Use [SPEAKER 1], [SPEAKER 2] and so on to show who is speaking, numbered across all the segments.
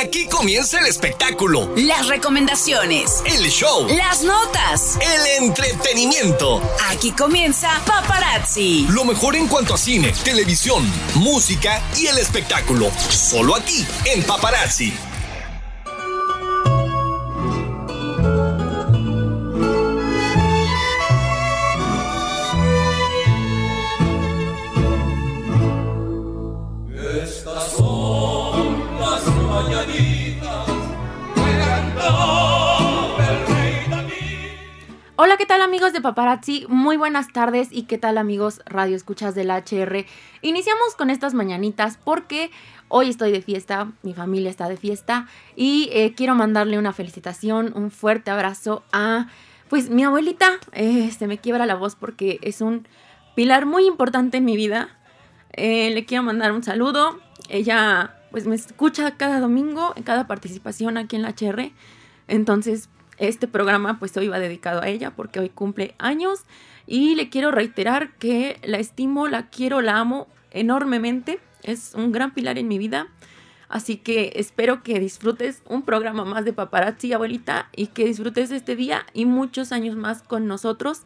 [SPEAKER 1] Aquí comienza el espectáculo,
[SPEAKER 2] Las recomendaciones.
[SPEAKER 1] el show,
[SPEAKER 2] Las notas.
[SPEAKER 1] el entretenimiento.
[SPEAKER 2] Aquí comienza Paparazzi.
[SPEAKER 1] Lo mejor en cuanto a cine, televisión, música y el espectáculo. Solo aquí, en Paparazzi.
[SPEAKER 3] Hola, ¿qué tal amigos de Paparazzi? Muy buenas tardes y qué tal amigos Radio Escuchas del HR. Iniciamos con estas mañanitas porque hoy estoy de fiesta, mi familia está de fiesta y eh, quiero mandarle una felicitación, un fuerte abrazo a pues mi abuelita. Eh, se me quiebra la voz porque es un pilar muy importante en mi vida. Eh, le quiero mandar un saludo. Ella pues me escucha cada domingo en cada participación aquí en la HR. Entonces, este programa pues hoy va dedicado a ella porque hoy cumple años y le quiero reiterar que la estimo, la quiero, la amo enormemente. Es un gran pilar en mi vida. Así que espero que disfrutes un programa más de paparazzi, abuelita, y que disfrutes este día y muchos años más con nosotros.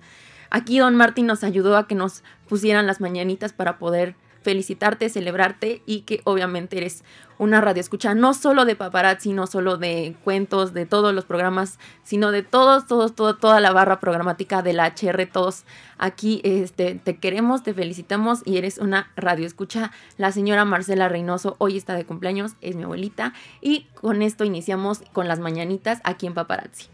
[SPEAKER 3] Aquí Don Martín nos ayudó a que nos pusieran las mañanitas para poder felicitarte, celebrarte y que obviamente eres una radio escucha no solo de paparazzi, no solo de cuentos, de todos los programas, sino de todos, todos, todo, toda la barra programática de la HR, todos aquí este, te queremos, te felicitamos y eres una radio escucha. La señora Marcela Reynoso hoy está de cumpleaños, es mi abuelita y con esto iniciamos con las mañanitas aquí en paparazzi.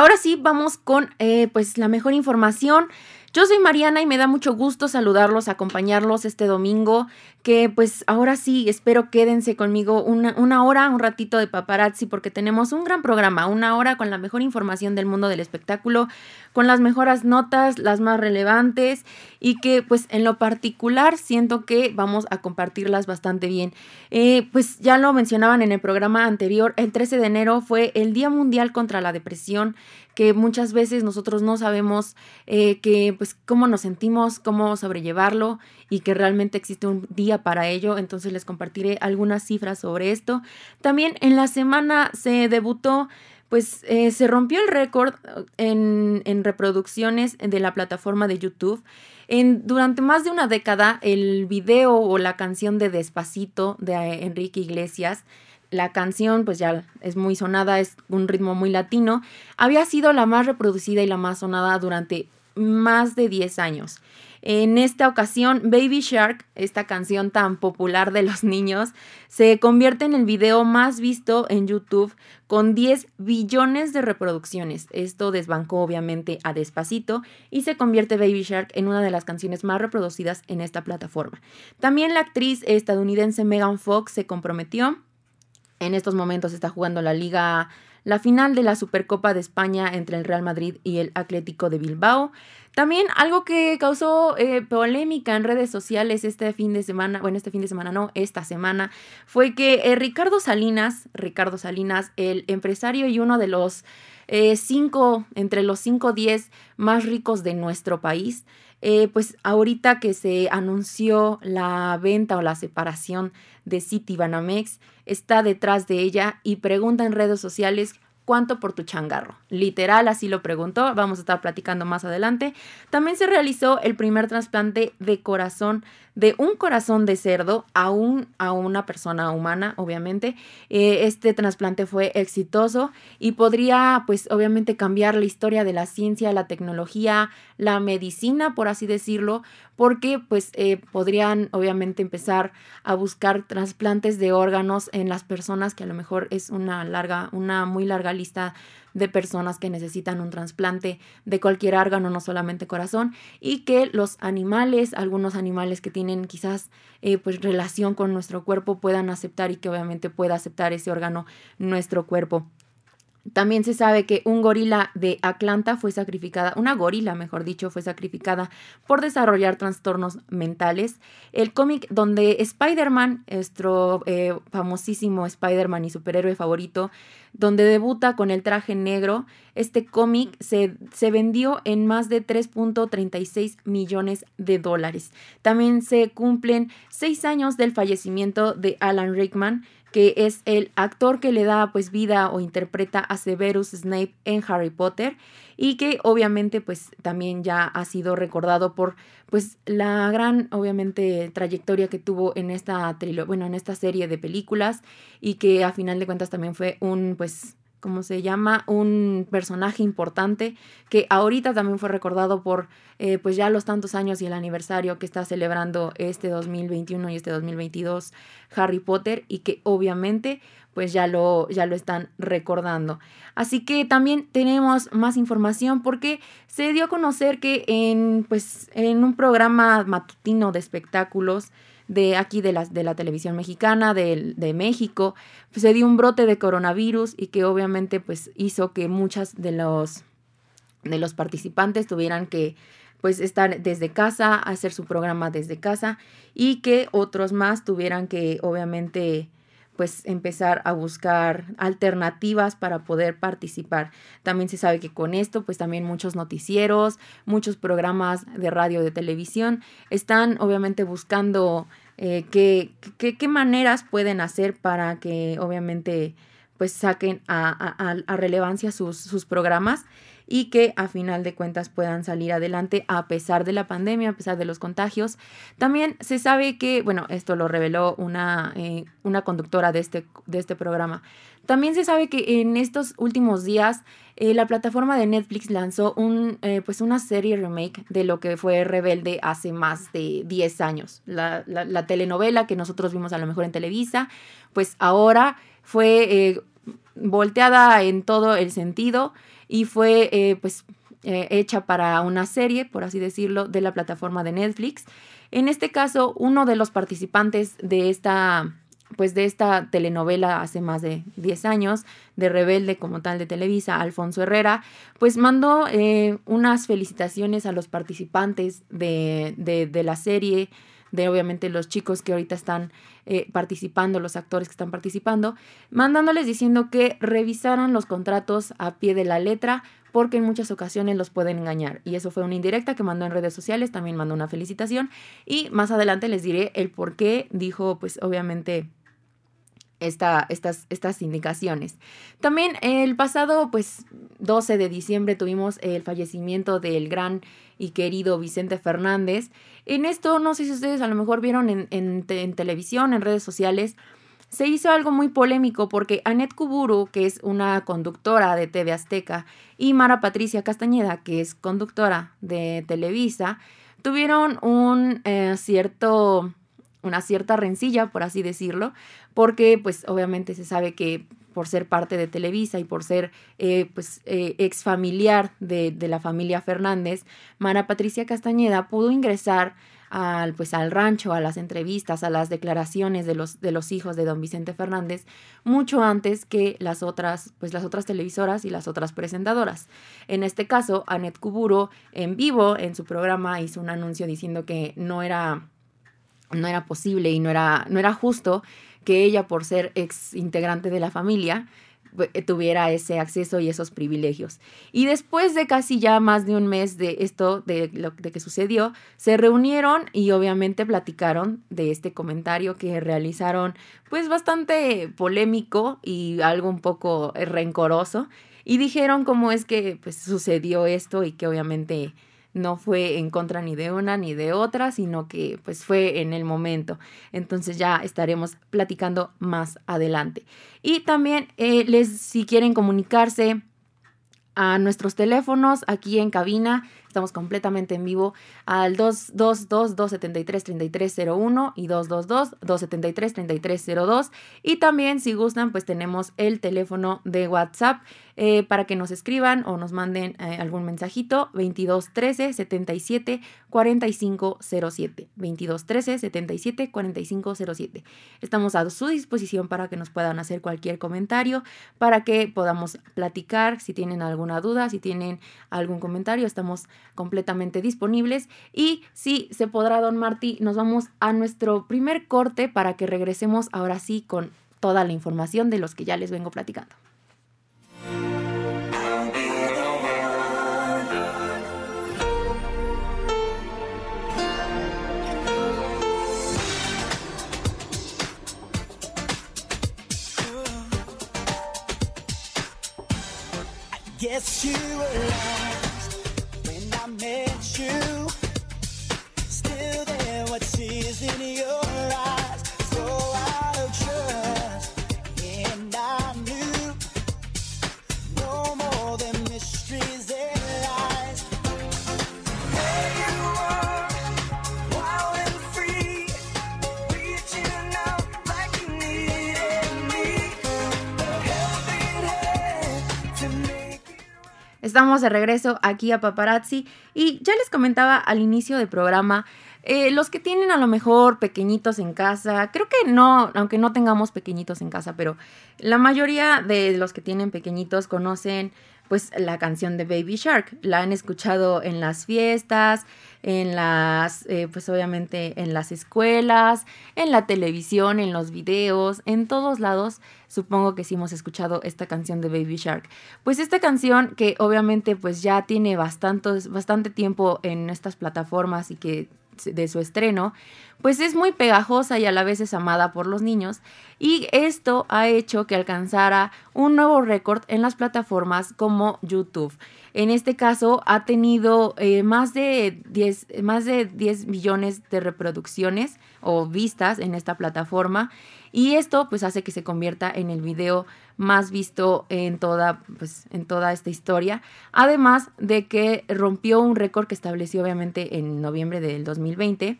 [SPEAKER 3] Ahora sí, vamos con eh, pues la mejor información. Yo soy Mariana y me da mucho gusto saludarlos, acompañarlos este domingo, que pues ahora sí, espero quédense conmigo una, una hora, un ratito de paparazzi, porque tenemos un gran programa, una hora con la mejor información del mundo del espectáculo, con las mejores notas, las más relevantes y que pues en lo particular siento que vamos a compartirlas bastante bien. Eh, pues ya lo mencionaban en el programa anterior, el 13 de enero fue el Día Mundial contra la Depresión, que muchas veces nosotros no sabemos eh, que pues cómo nos sentimos, cómo sobrellevarlo y que realmente existe un día para ello. Entonces les compartiré algunas cifras sobre esto. También en la semana se debutó pues eh, se rompió el récord en, en, reproducciones de la plataforma de YouTube. En, durante más de una década, el video o la canción de Despacito de eh, Enrique Iglesias, la canción pues ya es muy sonada, es un ritmo muy latino, había sido la más reproducida y la más sonada durante más de 10 años. En esta ocasión, Baby Shark, esta canción tan popular de los niños, se convierte en el video más visto en YouTube con 10 billones de reproducciones. Esto desbancó obviamente a Despacito y se convierte Baby Shark en una de las canciones más reproducidas en esta plataforma. También la actriz estadounidense Megan Fox se comprometió. En estos momentos está jugando la liga la final de la Supercopa de España entre el Real Madrid y el Atlético de Bilbao. También algo que causó eh, polémica en redes sociales este fin de semana, bueno, este fin de semana no, esta semana, fue que eh, Ricardo Salinas, Ricardo Salinas, el empresario y uno de los eh, cinco, entre los cinco diez más ricos de nuestro país, pues ahorita que se anunció la venta o la separación de City Banamex, está detrás de ella y pregunta en redes sociales cuánto por tu changarro. Literal, así lo preguntó. Vamos a estar platicando más adelante. También se realizó el primer trasplante de corazón, de un corazón de cerdo a, un, a una persona humana, obviamente. Eh, este trasplante fue exitoso y podría, pues, obviamente cambiar la historia de la ciencia, la tecnología, la medicina, por así decirlo, porque, pues, eh, podrían, obviamente, empezar a buscar trasplantes de órganos en las personas que a lo mejor es una larga, una muy larga lista de personas que necesitan un trasplante de cualquier órgano, no solamente corazón, y que los animales, algunos animales que tienen quizás eh, pues relación con nuestro cuerpo puedan aceptar y que obviamente pueda aceptar ese órgano nuestro cuerpo. También se sabe que un gorila de Atlanta fue sacrificada, una gorila, mejor dicho, fue sacrificada por desarrollar trastornos mentales. El cómic donde Spider-Man, nuestro eh, famosísimo Spider-Man y superhéroe favorito, donde debuta con el traje negro, este cómic se, se vendió en más de 3.36 millones de dólares. También se cumplen seis años del fallecimiento de Alan Rickman que es el actor que le da pues vida o interpreta a Severus Snape en Harry Potter y que obviamente pues también ya ha sido recordado por pues la gran obviamente trayectoria que tuvo en esta bueno, en esta serie de películas y que a final de cuentas también fue un pues ¿cómo se llama? Un personaje importante que ahorita también fue recordado por eh, pues ya los tantos años y el aniversario que está celebrando este 2021 y este 2022 Harry Potter y que obviamente pues ya lo, ya lo están recordando. Así que también tenemos más información porque se dio a conocer que en, pues, en un programa matutino de espectáculos de aquí de la, de la televisión mexicana, de, de México, pues se dio un brote de coronavirus y que obviamente pues hizo que muchas de los, de los participantes tuvieran que pues estar desde casa, hacer su programa desde casa y que otros más tuvieran que obviamente pues empezar a buscar alternativas para poder participar. También se sabe que con esto pues también muchos noticieros, muchos programas de radio, de televisión están obviamente buscando eh, qué, qué, maneras pueden hacer para que obviamente pues saquen a, a, relevancia sus, sus, programas y que a final de cuentas puedan salir adelante a pesar de la pandemia, a pesar de los contagios. También se sabe que, bueno, esto lo reveló una, eh, una conductora de este, de este programa. También se sabe que en estos últimos días eh, la plataforma de Netflix lanzó un, eh, pues una serie remake de lo que fue Rebelde hace más de 10 años. La, la, telenovela que nosotros vimos a lo mejor en Televisa, pues ahora fue volteada en todo el sentido y fue eh, pues eh, hecha para una serie, por así decirlo, de la plataforma de Netflix. En este caso, uno de los participantes de esta pues de esta telenovela hace más de 10 años, de Rebelde como tal de Televisa, Alfonso Herrera, pues mandó eh, unas felicitaciones a los participantes de, de la serie, de obviamente los chicos que ahorita están eh, participando, los actores que están participando, mandándoles diciendo que revisaran los contratos a pie de la letra porque en muchas ocasiones los pueden engañar. Y eso fue una indirecta que mandó en redes sociales, también mandó una felicitación y más adelante les diré el por qué dijo pues obviamente esta, estas, estas indicaciones. También el pasado pues 12 de diciembre tuvimos el fallecimiento del gran y querido Vicente Fernández. En esto, no sé si ustedes a lo mejor vieron en, en, televisión, en redes sociales, se hizo algo muy polémico porque Anet Kuburu, que es una conductora de TV Azteca, y Mara Patricia Castañeda, que es conductora de Televisa, tuvieron un eh, cierto una cierta rencilla, por así decirlo, porque pues obviamente se sabe que por ser parte de Televisa y por ser eh, pues eh, ex familiar de, la familia Fernández, Mara Patricia Castañeda pudo ingresar al, pues, al rancho, a las entrevistas, a las declaraciones de los, de los hijos de don Vicente Fernández, mucho antes que las otras, pues, las otras televisoras y las otras presentadoras. En este caso, Anet Kuburo, en vivo, en su programa, hizo un anuncio diciendo que no era, no era posible y no era, no era justo que ella, por ser ex integrante de la familia, eh, tuviera ese acceso y esos privilegios. Y después de casi ya más de un mes de esto, de lo de que sucedió, se reunieron y obviamente platicaron de este comentario que realizaron, pues bastante polémico y algo un poco rencoroso. Y dijeron cómo es que pues, sucedió esto y que obviamente no fue en contra ni de una ni de otra, sino que pues fue en el momento. Entonces ya estaremos platicando más adelante. Y también eh, les, si quieren comunicarse a nuestros teléfonos aquí en cabina Estamos completamente en vivo al 222-273-3301 y 222-273-3302. Y también, si gustan, pues tenemos el teléfono de WhatsApp eh, para que nos escriban o nos manden eh, algún mensajito 2213 77 4507 2213 77 4507 estamos a su disposición para que nos puedan hacer cualquier comentario para que podamos platicar si tienen alguna duda si tienen algún comentario estamos completamente disponibles. Y si se podrá don Martí nos vamos a nuestro primer corte para que regresemos ahora sí con toda la información de los que ya les vengo platicando
[SPEAKER 4] Guess you were lost
[SPEAKER 3] Estamos de regreso aquí a Paparazzi y ya les comentaba al inicio del programa, eh, los que tienen a lo mejor pequeñitos en casa, creo que no, aunque no tengamos pequeñitos en casa, pero la mayoría de los que tienen pequeñitos conocen pues la canción de Baby Shark, la han escuchado en las fiestas, en las, eh, pues obviamente en las escuelas, en la televisión, en los videos, en todos lados supongo que sí hemos escuchado esta canción de Baby Shark. Pues esta canción que obviamente pues ya tiene bastante, bastante tiempo en estas plataformas y que de su estreno, pues es muy pegajosa y a la vez es amada por los niños y esto ha hecho que alcanzara un nuevo récord en las plataformas como YouTube. En este caso ha tenido eh, más, de 10, más de 10 millones de reproducciones o vistas en esta plataforma y esto pues hace que se convierta en el video más visto en toda, pues, en toda esta historia. Además de que rompió un récord que estableció obviamente en noviembre del 2020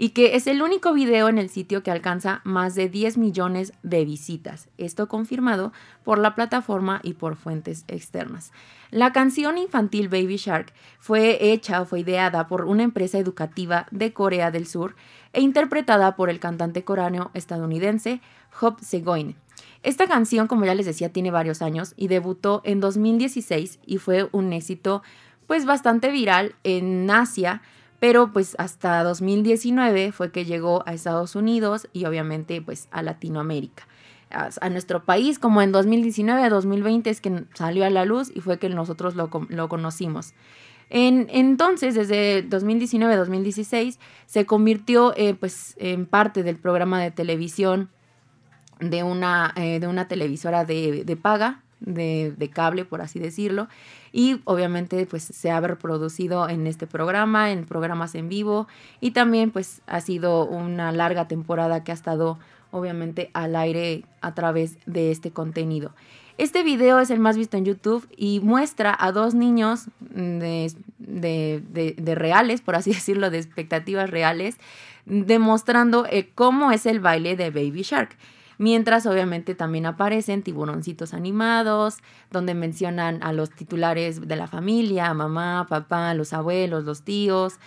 [SPEAKER 3] y que es el único video en el sitio que alcanza más de 10 millones de visitas. Esto confirmado por la plataforma y por fuentes externas. La canción infantil Baby Shark fue hecha o fue ideada por una empresa educativa de Corea del Sur e interpretada por el cantante coreano estadounidense Hop Segoin. Esta canción, como ya les decía, tiene varios años y debutó en 2016 y fue un éxito pues bastante viral en Asia, pero pues hasta 2019 fue que llegó a Estados Unidos y obviamente pues a Latinoamérica. A, a nuestro país, como en 2019 2020 es que salió a la luz y fue que nosotros lo, lo conocimos. En, entonces, desde 2019-2016, se convirtió eh, pues, en parte del programa de televisión de una, eh, de una televisora de, de paga, de, de, cable, por así decirlo. Y obviamente pues se ha reproducido en este programa, en programas en vivo. Y también pues ha sido una larga temporada que ha estado obviamente al aire a través de este contenido. Este video es el más visto en YouTube y muestra a dos niños de, reales, por así decirlo, de expectativas reales, demostrando eh, cómo es el baile de Baby Shark. Mientras obviamente también aparecen tiburoncitos animados, donde mencionan a los titulares de la familia, mamá, papá, los abuelos, los tíos,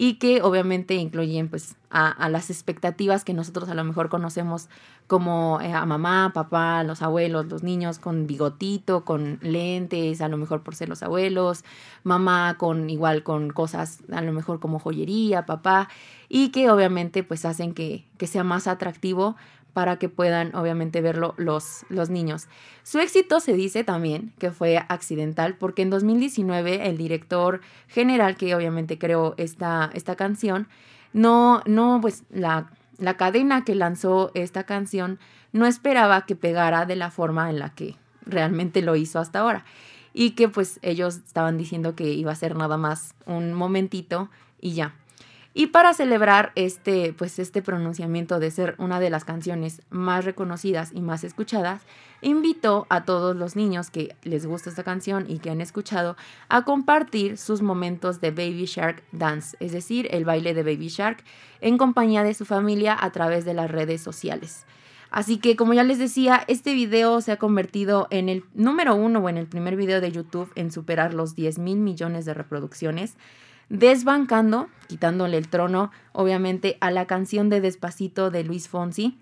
[SPEAKER 3] y que obviamente incluyen pues a, las expectativas que nosotros a lo mejor conocemos como eh, a mamá, papá, los abuelos, los niños con bigotito, con lentes, a lo mejor por ser los abuelos, mamá con igual con cosas a lo mejor como joyería, papá, y que obviamente pues hacen que, que sea más atractivo para que puedan obviamente verlo los, los niños. Su éxito se dice también que fue accidental porque en 2019 el director general que obviamente creó esta, esta canción, no, no, pues la, la cadena que lanzó esta canción no esperaba que pegara de la forma en la que realmente lo hizo hasta ahora. Y que pues ellos estaban diciendo que iba a ser nada más un momentito y ya. Y para celebrar este, pues este pronunciamiento de ser una de las canciones más reconocidas y más escuchadas, invitó a todos los niños que les gusta esta canción y que han escuchado a compartir sus momentos de Baby Shark Dance, es decir, el baile de Baby Shark, en compañía de su familia a través de las redes sociales. Así que como ya les decía, este video se ha convertido en el número uno o en el primer video de YouTube en superar los 10 mil millones de reproducciones desbancando, quitándole el trono, obviamente, a la canción de Despacito de Luis Fonsi,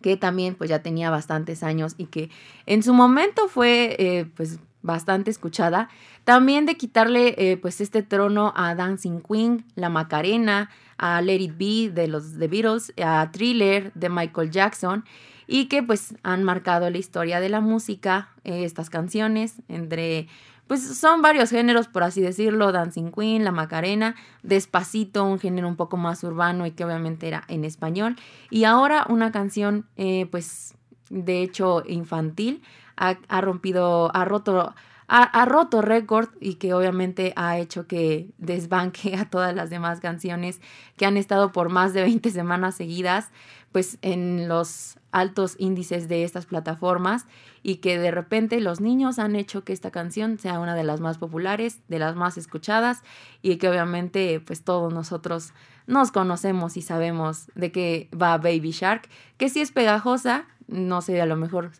[SPEAKER 3] que también pues ya tenía bastantes años y que en su momento fue eh, pues bastante escuchada. También de quitarle eh, pues este trono a Dancing Queen, La Macarena, a Let It Be de los The Beatles, a Thriller de Michael Jackson y que pues han marcado la historia de la música, eh, estas canciones, entre pues son varios géneros, por así decirlo, Dancing Queen, La Macarena, Despacito, un género un poco más urbano y que obviamente era en español, y ahora una canción, eh, pues, de hecho, infantil, ha, ha rompido, ha roto... Ha, ha, roto récord y que obviamente ha hecho que desbanque a todas las demás canciones que han estado por más de 20 semanas seguidas, pues en los altos índices de estas plataformas y que de repente los niños han hecho que esta canción sea una de las más populares, de las más escuchadas y que obviamente pues todos nosotros nos conocemos y sabemos de qué va Baby Shark, que sí es pegajosa, no sé, a lo mejor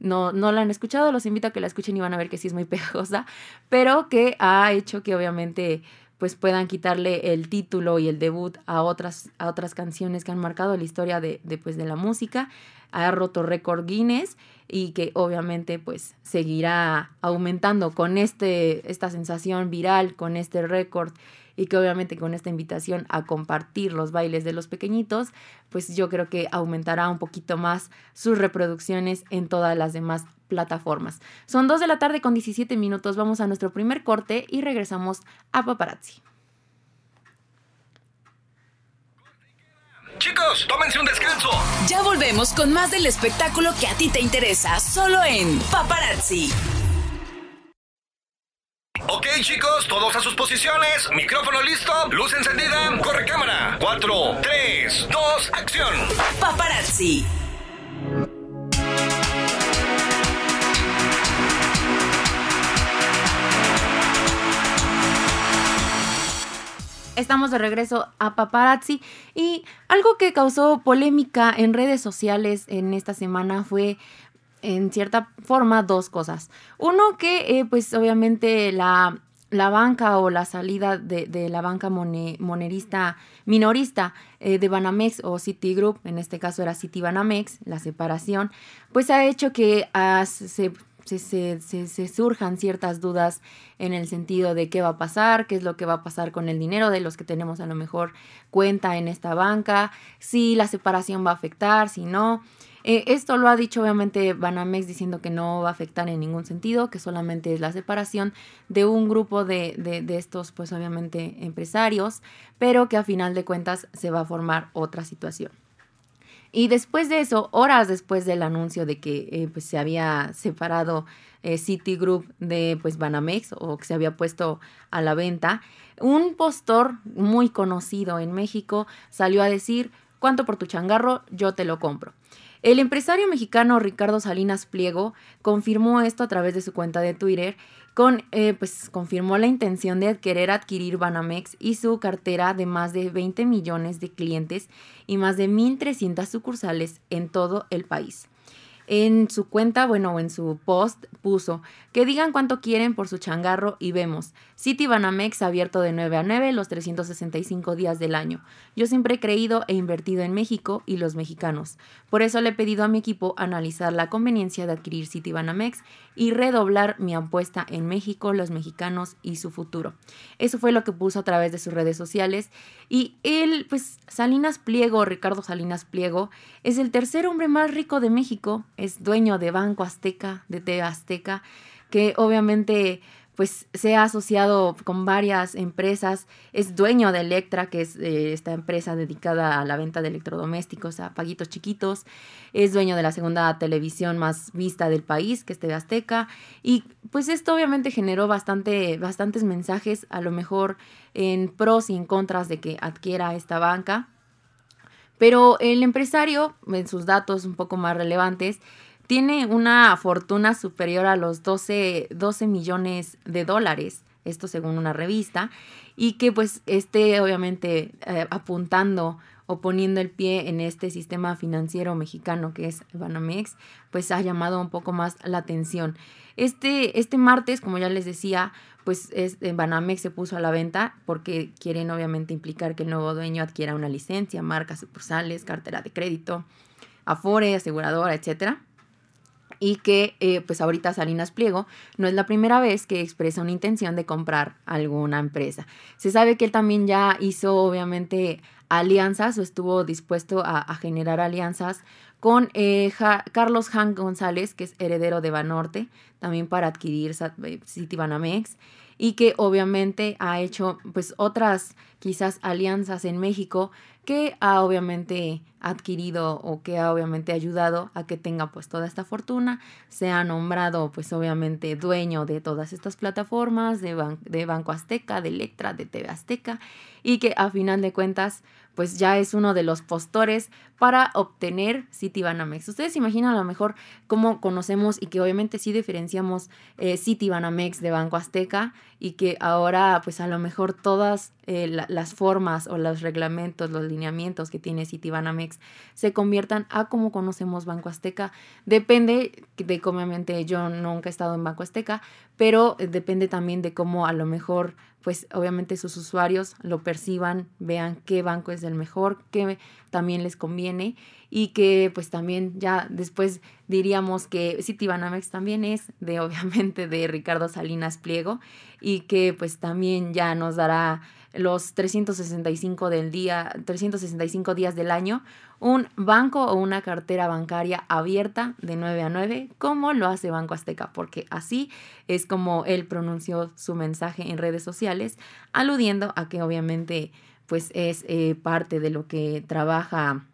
[SPEAKER 3] no, no la han escuchado, los invito a que la escuchen y van a ver que sí es muy pegajosa, pero que ha hecho que obviamente pues puedan quitarle el título y el debut a otras, a otras canciones que han marcado la historia de, de, pues, de la música. Ha roto récord Guinness y que obviamente pues seguirá aumentando con este, esta sensación viral, con este récord y que obviamente con esta invitación a compartir los bailes de los pequeñitos, pues yo creo que aumentará un poquito más sus reproducciones en todas las demás plataformas. Son 2 de la tarde con 17 minutos, vamos a nuestro primer corte y regresamos a Paparazzi.
[SPEAKER 1] Chicos, tómense un descanso.
[SPEAKER 2] Ya volvemos con más del espectáculo que a ti te interesa, solo en Paparazzi.
[SPEAKER 1] Ok, chicos, todos a sus posiciones. Micrófono listo, luz encendida, corre cámara. 4, 3, 2, acción.
[SPEAKER 2] Paparazzi.
[SPEAKER 3] Estamos de regreso a Paparazzi y algo que causó polémica en redes sociales en esta semana fue en cierta forma dos cosas. Uno que eh, pues obviamente la, la, banca o la salida de, la banca mone, monerista minorista eh, de Banamex o Citigroup, en este caso era Citibanamex, la separación, pues ha hecho que uh, se se, se, surjan ciertas dudas en el sentido de qué va a pasar, qué es lo que va a pasar con el dinero de los que tenemos a lo mejor cuenta en esta banca, si la separación va a afectar, si no. Eh, esto lo ha dicho obviamente Banamex diciendo que no va a afectar en ningún sentido, que solamente es la separación de un grupo de, de, de estos, pues obviamente empresarios, pero que a final de cuentas se va a formar otra situación. Y después de eso, horas después del anuncio de que eh, pues, se había separado eh, Citigroup de pues, Banamex o que se había puesto a la venta, un postor muy conocido en México salió a decir, ¿cuánto por tu changarro? Yo te lo compro. El empresario mexicano Ricardo Salinas Pliego confirmó esto a través de su cuenta de Twitter con, eh, pues confirmó la intención de querer adquirir Banamex y su cartera de más de 20 millones de clientes y más de 1.300 sucursales en todo el país. En su cuenta, bueno, en su post puso que digan cuánto quieren por su changarro y vemos. City Banamex abierto de 9 a 9 los 365 días del año. Yo siempre he creído e invertido en México y los mexicanos. Por eso le he pedido a mi equipo analizar la conveniencia de adquirir City Banamex y redoblar mi apuesta en México, los mexicanos y su futuro. Eso fue lo que puso a través de sus redes sociales. Y él, pues Salinas Pliego, Ricardo Salinas Pliego, es el tercer hombre más rico de México es dueño de Banco Azteca, de TV Azteca, que obviamente pues se ha asociado con varias empresas, es dueño de Electra, que es eh, esta empresa dedicada a la venta de electrodomésticos a paguitos chiquitos, es dueño de la segunda televisión más vista del país, que es TV Azteca, y pues esto obviamente generó bastante, bastantes mensajes, a lo mejor en pros y en contras de que adquiera esta banca. Pero el empresario, en sus datos un poco más relevantes, tiene una fortuna superior a los 12, 12 millones de dólares, esto según una revista, y que pues esté obviamente eh, apuntando o poniendo el pie en este sistema financiero mexicano que es Banamex, pues ha llamado un poco más la atención. Este, este martes, como ya les decía, pues es, Banamex se puso a la venta porque quieren obviamente implicar que el nuevo dueño adquiera una licencia, marcas sucursales, cartera de crédito, afore, aseguradora, etcétera y que eh, pues ahorita Salinas Pliego no es la primera vez que expresa una intención de comprar alguna empresa. Se sabe que él también ya hizo obviamente alianzas o estuvo dispuesto a, generar alianzas con eh, Carlos Han González, que es heredero de Banorte, también para adquirir eh, Citibanamex y que obviamente ha hecho pues otras quizás alianzas en México que ha obviamente adquirido o que ha obviamente ayudado a que tenga pues toda esta fortuna, se ha nombrado pues obviamente dueño de todas estas plataformas, de, Ban- de Banco Azteca, de Electra, de TV Azteca y que a final de cuentas pues ya es uno de los postores para obtener Citibanamex. Ustedes se imaginan a lo mejor cómo conocemos y que obviamente sí diferenciamos eh, Citibanamex de Banco Azteca y que ahora pues a lo mejor todas eh, la- las formas o los reglamentos, los lineamientos que tiene Citibanamex se conviertan a como conocemos Banco Azteca. Depende de cómo obviamente yo nunca he estado en Banco Azteca, pero eh, depende también de cómo a lo mejor pues obviamente sus usuarios lo perciban, vean qué banco es el mejor, qué también les conviene y que pues también ya después diríamos que Citibanamex también es de obviamente de Ricardo Salinas Pliego y que pues también ya nos dará los 365 del día, 365 días del año, un banco o una cartera bancaria abierta de 9 a 9, como lo hace Banco Azteca, porque así es como él pronunció su mensaje en redes sociales, aludiendo a que obviamente pues es eh, parte de lo que trabaja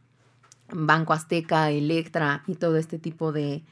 [SPEAKER 3] Banco Azteca, Electra y todo este tipo de,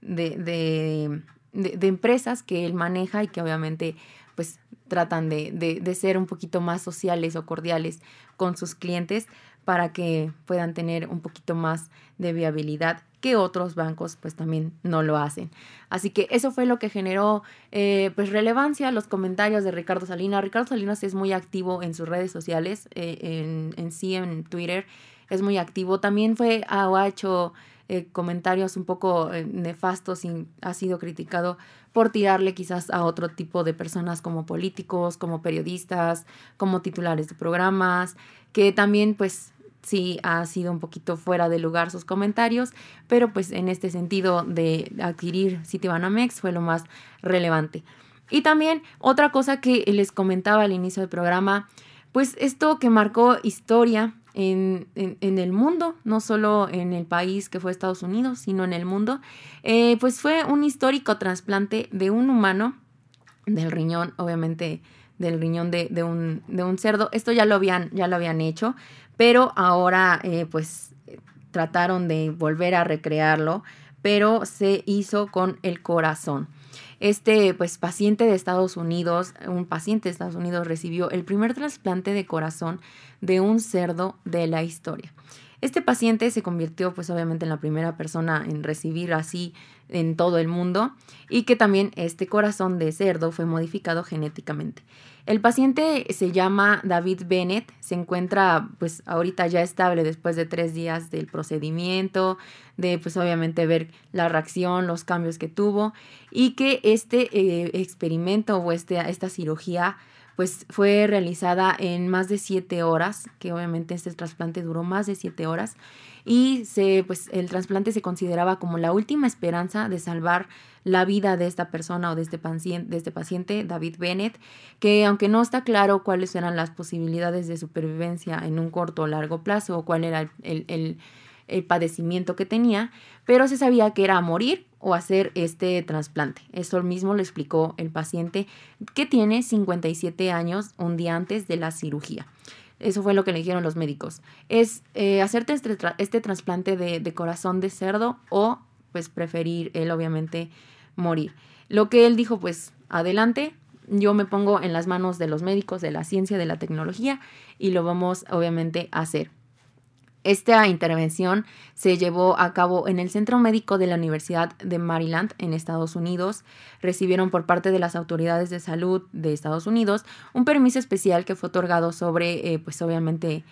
[SPEAKER 3] de, de, de- empresas que él maneja y que obviamente pues tratan de ser un poquito más sociales o cordiales con sus clientes para que puedan tener un poquito más de viabilidad que otros bancos pues también no lo hacen. Así que eso fue lo que generó eh, pues relevancia los comentarios de Ricardo Salinas. Ricardo Salinas es muy activo en sus redes sociales, eh, en, en sí en Twitter es muy activo. También fue ah, o ha hecho eh, comentarios un poco eh, nefastos y ha sido criticado por tirarle quizás a otro tipo de personas como políticos, como periodistas, como titulares de programas, que también pues sí ha sido un poquito fuera de lugar sus comentarios, pero pues en este sentido de adquirir Citibanamex fue lo más relevante. Y también otra cosa que les comentaba al inicio del programa, pues esto que marcó historia en, en- el mundo, no solo en el país que fue Estados Unidos, sino en el mundo, eh, pues fue un histórico trasplante de un humano, del riñón, obviamente del riñón de, de un, de un cerdo. Esto ya lo habían, ya lo habían hecho, pero ahora eh, pues eh, trataron de volver a recrearlo, pero se hizo con el corazón. Este pues paciente de Estados Unidos, un paciente de Estados Unidos recibió el primer trasplante de corazón de un cerdo de la historia. Este paciente se convirtió pues obviamente en la primera persona en recibir así en todo el mundo y que también este corazón de cerdo fue modificado genéticamente. El paciente se llama David Bennett, se encuentra pues ahorita ya estable después de tres días del procedimiento, de pues obviamente ver la reacción, los cambios que tuvo y que este eh, experimento o este, esta cirugía pues fue realizada en más de siete horas, que obviamente este trasplante duró más de siete horas y se, pues, el trasplante se consideraba como la última esperanza de salvar la vida de esta persona o de este, paciente, este paciente, David Bennett, que aunque no está claro cuáles eran las posibilidades de supervivencia en un corto o largo plazo o cuál era el, el- el- padecimiento que tenía, pero se sabía que era morir o hacer este trasplante. Eso mismo lo explicó el paciente que tiene 57 años un día antes de la cirugía. Eso fue lo que le dijeron los médicos. Es eh, hacerte este, este trasplante de, de corazón de cerdo o pues preferir él obviamente morir. Lo que él dijo pues adelante, yo me pongo en las manos de los médicos, de la ciencia, de la tecnología y lo vamos obviamente a hacer. Esta intervención se llevó a cabo en el Centro Médico de la Universidad de Maryland en Estados Unidos. Recibieron por parte de las autoridades de salud de Estados Unidos un permiso especial que fue otorgado sobre, eh, pues obviamente,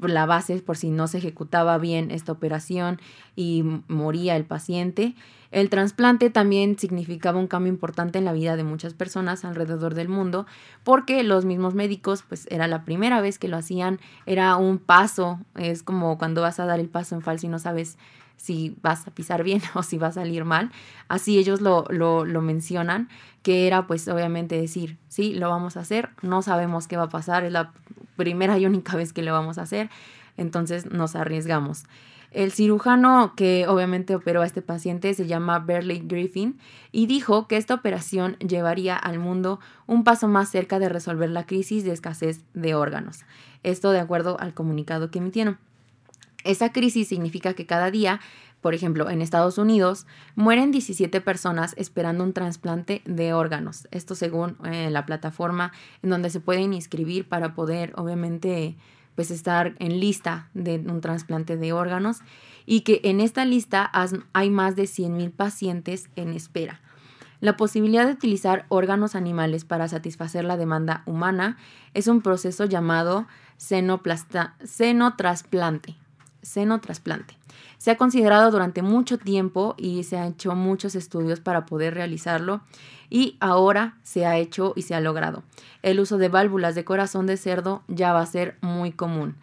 [SPEAKER 3] la base por si no se ejecutaba bien esta operación y moría el paciente. El trasplante también significaba un cambio importante en la vida de muchas personas alrededor del mundo porque los mismos médicos pues era la primera vez que lo hacían, era un paso, es como cuando vas a dar el paso en falso y no sabes si vas a pisar bien o si va a salir mal. Así ellos lo, lo, lo mencionan, que era pues obviamente decir, sí, lo vamos a hacer, no sabemos qué va a pasar, es la primera y única vez que lo vamos a hacer, entonces nos arriesgamos. El cirujano que obviamente operó a este paciente se llama Burley Griffin y dijo que esta operación llevaría al mundo un paso más cerca de resolver la crisis de escasez de órganos. Esto de acuerdo al comunicado que emitieron. Esa crisis significa que cada día, por ejemplo, en Estados Unidos, mueren 17 personas esperando un trasplante de órganos. Esto según eh, la plataforma en donde se pueden inscribir para poder, obviamente, pues estar en lista de un trasplante de órganos y que en esta lista hay más de 100.000 pacientes en espera. La posibilidad de utilizar órganos animales para satisfacer la demanda humana es un proceso llamado xenoplasta- Xenotrasplante. Se ha considerado durante mucho tiempo y se han hecho muchos estudios para poder realizarlo y ahora se ha hecho y se ha logrado. El uso de válvulas de corazón de cerdo ya va a ser muy común.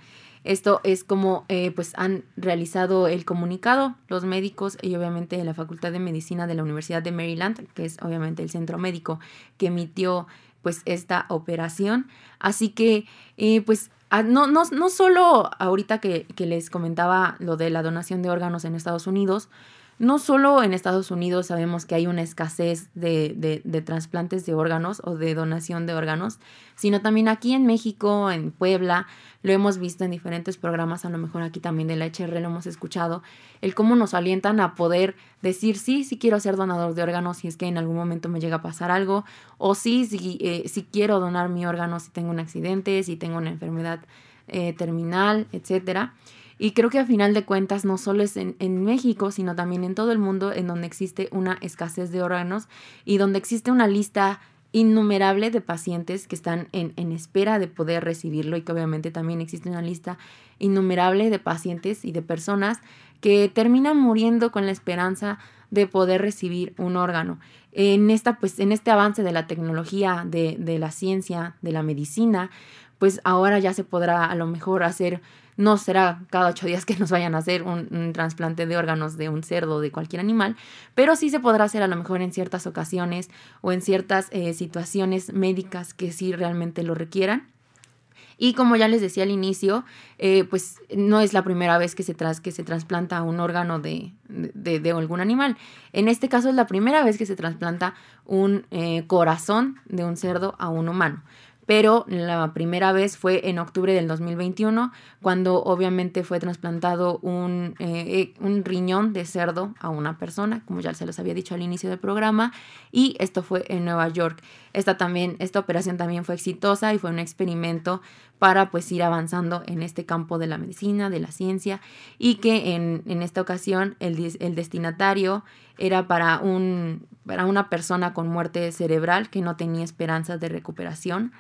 [SPEAKER 3] Esto es como eh, pues han realizado el comunicado los médicos y obviamente la Facultad de Medicina de la Universidad de Maryland, que es obviamente el centro médico que emitió pues esta operación. Así que eh, pues no, no, no solo ahorita que, que les comentaba lo de la donación de órganos en Estados Unidos, no solo en Estados Unidos sabemos que hay una escasez de, de, de trasplantes de órganos o de donación de órganos, sino también aquí en México, en Puebla, lo hemos visto en diferentes programas, a lo mejor aquí también de la HR lo hemos escuchado, el cómo nos alientan a poder decir, sí, sí quiero ser donador de órganos si es que en algún momento me llega a pasar algo, o sí, sí, eh, quiero donar mi órgano si tengo un accidente, si tengo una enfermedad eh, terminal, etcétera. Y creo que a final de cuentas no solo es en, en, México, sino también en todo el mundo en donde existe una escasez de órganos y donde existe una lista innumerable de pacientes que están en, en, espera de poder recibirlo y que obviamente también existe una lista innumerable de pacientes y de personas que terminan muriendo con la esperanza de poder recibir un órgano. En, esta, pues, en este avance de la tecnología, de, de la ciencia, de la medicina, pues ahora ya se podrá a lo mejor hacer no será cada ocho días que nos vayan a hacer un, trasplante de órganos de un cerdo o de cualquier animal, pero sí se podrá hacer a lo mejor en ciertas ocasiones o en ciertas eh, situaciones médicas que sí realmente lo requieran. Y como ya les decía al inicio, eh, pues no es la primera vez que se, tras, que se trasplanta un órgano de, de, algún animal. En este caso es la primera vez que se trasplanta un eh, corazón de un cerdo a un humano pero la primera vez fue en octubre del 2021, cuando obviamente fue trasplantado un, eh, un, riñón de cerdo a una persona, como ya se los había dicho al inicio del programa, y esto fue en Nueva York. Esta, también, esta operación también fue exitosa y fue un experimento para pues ir avanzando en este campo de la medicina, de la ciencia, y que en, en esta ocasión el, el destinatario era para, un, para una persona con muerte cerebral que no tenía esperanzas de recuperación.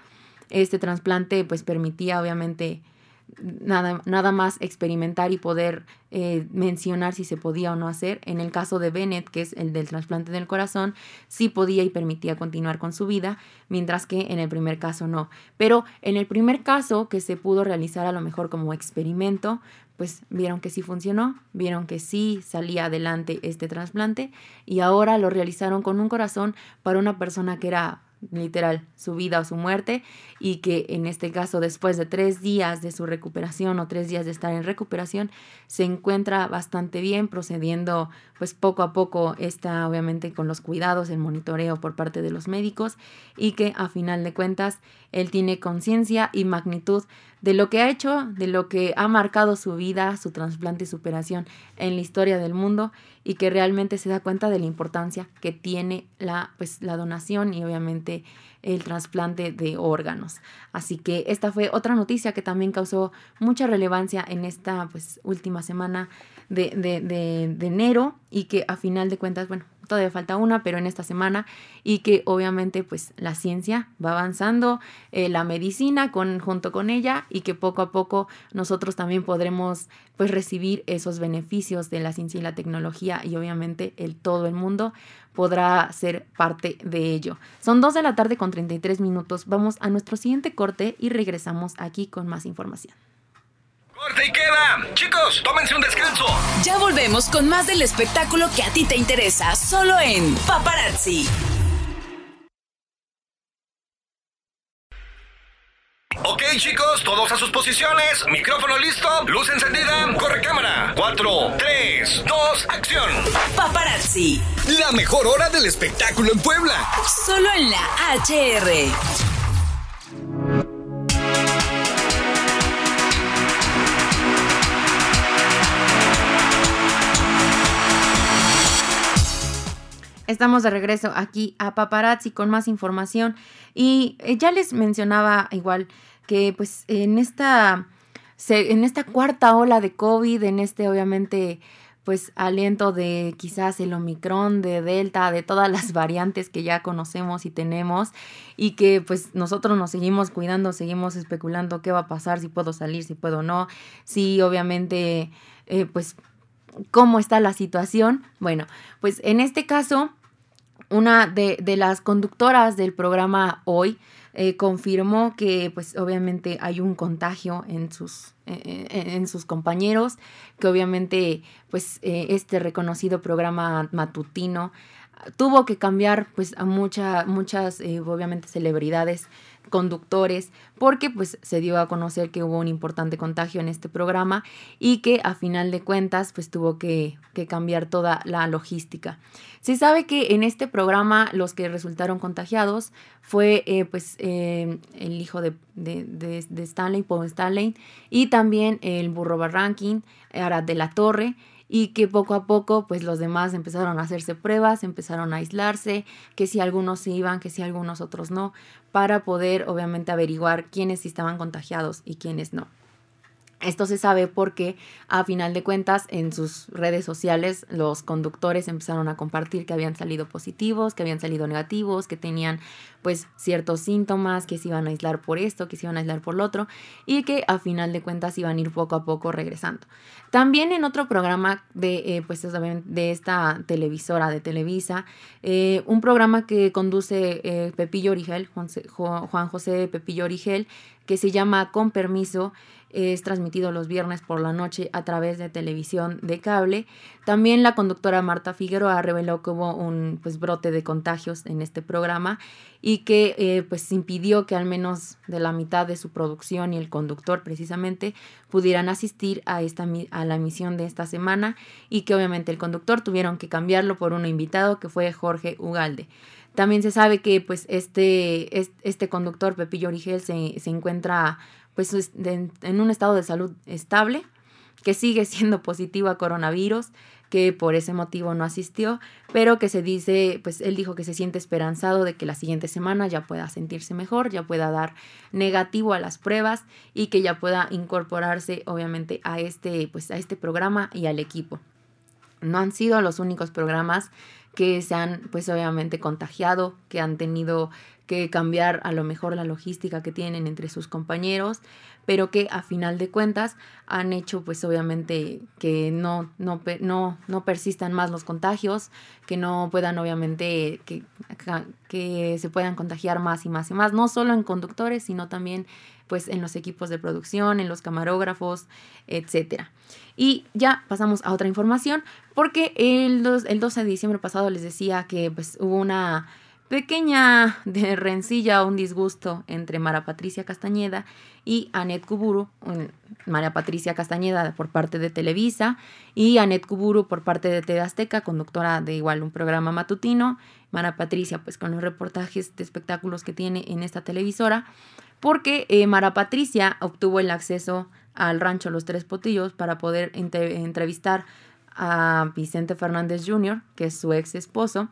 [SPEAKER 3] Este trasplante pues permitía obviamente nada, nada más experimentar y poder eh, mencionar si se podía o no hacer. En el caso de Bennett, que es el del trasplante del corazón, sí podía y permitía continuar con su vida, mientras que en el primer caso no. Pero en el primer caso que se pudo realizar a lo mejor como experimento, pues vieron que sí funcionó, vieron que sí salía adelante este trasplante y ahora lo realizaron con un corazón para una persona que era literal su vida o su muerte y que en este caso después de tres días de su recuperación o tres días de estar en recuperación se encuentra bastante bien procediendo pues poco a poco está obviamente con los cuidados el monitoreo por parte de los médicos y que a final de cuentas él tiene conciencia y magnitud de lo que ha hecho, de lo que ha marcado su vida, su trasplante y superación en la historia del mundo y que realmente se da cuenta de la importancia que tiene la, pues, la donación y obviamente el trasplante de órganos. Así que esta fue otra noticia que también causó mucha relevancia en esta pues, última semana de, de, de, enero y que a final de cuentas, bueno, todavía falta una, pero en esta semana, y que obviamente pues la ciencia va avanzando, eh, la medicina con, junto con ella, y que poco a poco nosotros también podremos pues recibir esos beneficios de la ciencia y la tecnología, y obviamente el todo el mundo podrá ser parte de ello. Son 2 de la tarde con 33 minutos, vamos a nuestro siguiente corte y regresamos aquí con más información.
[SPEAKER 1] Corte y queda. Chicos, tómense un descanso.
[SPEAKER 2] Ya volvemos con más del espectáculo que a ti te interesa, solo en Paparazzi.
[SPEAKER 1] Ok, chicos, todos a sus posiciones. Micrófono listo, luz encendida, corre cámara. 4, 3, 2, acción.
[SPEAKER 2] Paparazzi,
[SPEAKER 1] La mejor hora del espectáculo en Puebla.
[SPEAKER 2] solo en la HR.
[SPEAKER 3] Estamos de regreso aquí a Paparazzi con más información. Y eh, ya les mencionaba igual que pues en esta en esta cuarta ola de COVID, en este obviamente pues aliento de quizás el Omicron, de Delta, de todas las variantes que ya conocemos y tenemos y que pues nosotros nos seguimos cuidando, seguimos especulando qué va a pasar, si puedo salir, si puedo no, si obviamente eh, pues cómo está la situación. Bueno, pues en este caso, una de, de las conductoras del programa hoy eh, confirmó que pues obviamente hay un contagio en sus, eh, eh, en sus compañeros, que obviamente pues eh, este reconocido programa matutino tuvo que cambiar pues a mucha, muchas obviamente celebridades conductores porque pues se dio a conocer que hubo un importante contagio en este programa y que a final de cuentas pues tuvo que, que cambiar toda la logística. Se sabe que en este programa los que resultaron contagiados fue eh, pues eh, el hijo de, de, de- Stanley, Paul Stanley, y también el burro Barranquín, Arad de la Torre, y que poco a poco pues los demás empezaron a hacerse pruebas, empezaron a aislarse, que si algunos se iban, que si algunos otros no, para poder obviamente averiguar quiénes estaban contagiados y quiénes no. Esto se sabe porque a final de cuentas en sus redes sociales los conductores empezaron a compartir que habían salido positivos, que habían salido negativos, que tenían pues ciertos síntomas, que se iban a aislar por esto, que se iban a aislar por lo otro y que a final de cuentas iban a ir poco a poco regresando. También en otro programa de, eh, pues, de esta televisora de Televisa, eh, un programa que conduce eh, Pepillo Origel, Juan José Pepillo Origel, que se llama Con Permiso, es transmitido los viernes por la noche a través de televisión de cable. También la conductora Marta Figueroa reveló que hubo un pues, brote de contagios en este programa y que eh, pues impidió que al menos de la mitad de su producción y el conductor precisamente pudieran asistir a, esta, a la emisión de esta semana y que obviamente el conductor tuvieron que cambiarlo por uno invitado que fue Jorge Ugalde. También se sabe que pues este, es- este conductor, Pepillo Origel, se, se encuentra pues en un estado de salud estable, que sigue siendo positivo a coronavirus, que por ese motivo no asistió, pero que se dice, pues él dijo que se siente esperanzado de que la siguiente semana ya pueda sentirse mejor, ya pueda dar negativo a las pruebas y que ya pueda incorporarse obviamente a este, pues a este programa y al equipo. No han sido los únicos programas que se han, pues obviamente, contagiado, que han tenido que cambiar a lo mejor la logística que tienen entre sus compañeros, pero que a final de cuentas han hecho, pues obviamente, que no, no, no, no persistan más los contagios, que no puedan, obviamente, que, que se puedan contagiar más y más y más, no solo en conductores, sino también pues en los equipos de producción, en los camarógrafos, etcétera. Y ya pasamos a otra información, porque el, dos- el 12 de diciembre pasado les decía que pues hubo una pequeña de rencilla o un disgusto entre Mara Patricia Castañeda y Anet Kuburu, María Patricia Castañeda por parte de Televisa y Anet Kuburu por parte de TV Azteca, conductora de igual un programa matutino, Mara Patricia pues con los reportajes de espectáculos que tiene en esta televisora, porque eh, Mara Patricia obtuvo el acceso al rancho Los Tres Potillos para poder entrevistar a Vicente Fernández Jr., que es su ex esposo,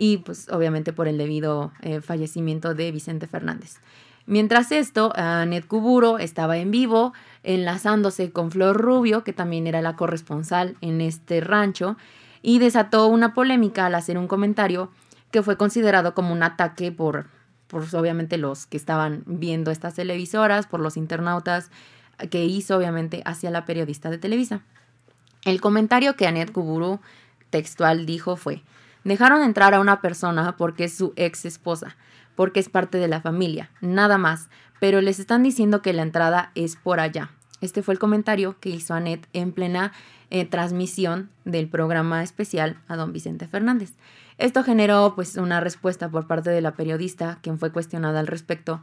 [SPEAKER 3] y pues obviamente por el debido eh, fallecimiento de Vicente Fernández. Mientras esto, Anet Kuburo estaba en vivo, enlazándose con Flor Rubio, que también era la corresponsal en este rancho, y desató una polémica al hacer un comentario que fue considerado como un ataque por, por obviamente los que estaban viendo estas televisoras, por los internautas, que hizo obviamente hacia la periodista de Televisa. El comentario que Anet Kuburu textual dijo fue, dejaron entrar a una persona porque es su ex esposa, porque es parte de la familia, nada más, pero les están diciendo que la entrada es por allá. Este fue el comentario que hizo Anet en plena eh, transmisión del programa especial a don Vicente Fernández. Esto generó pues una respuesta por parte de la periodista, quien fue cuestionada al respecto,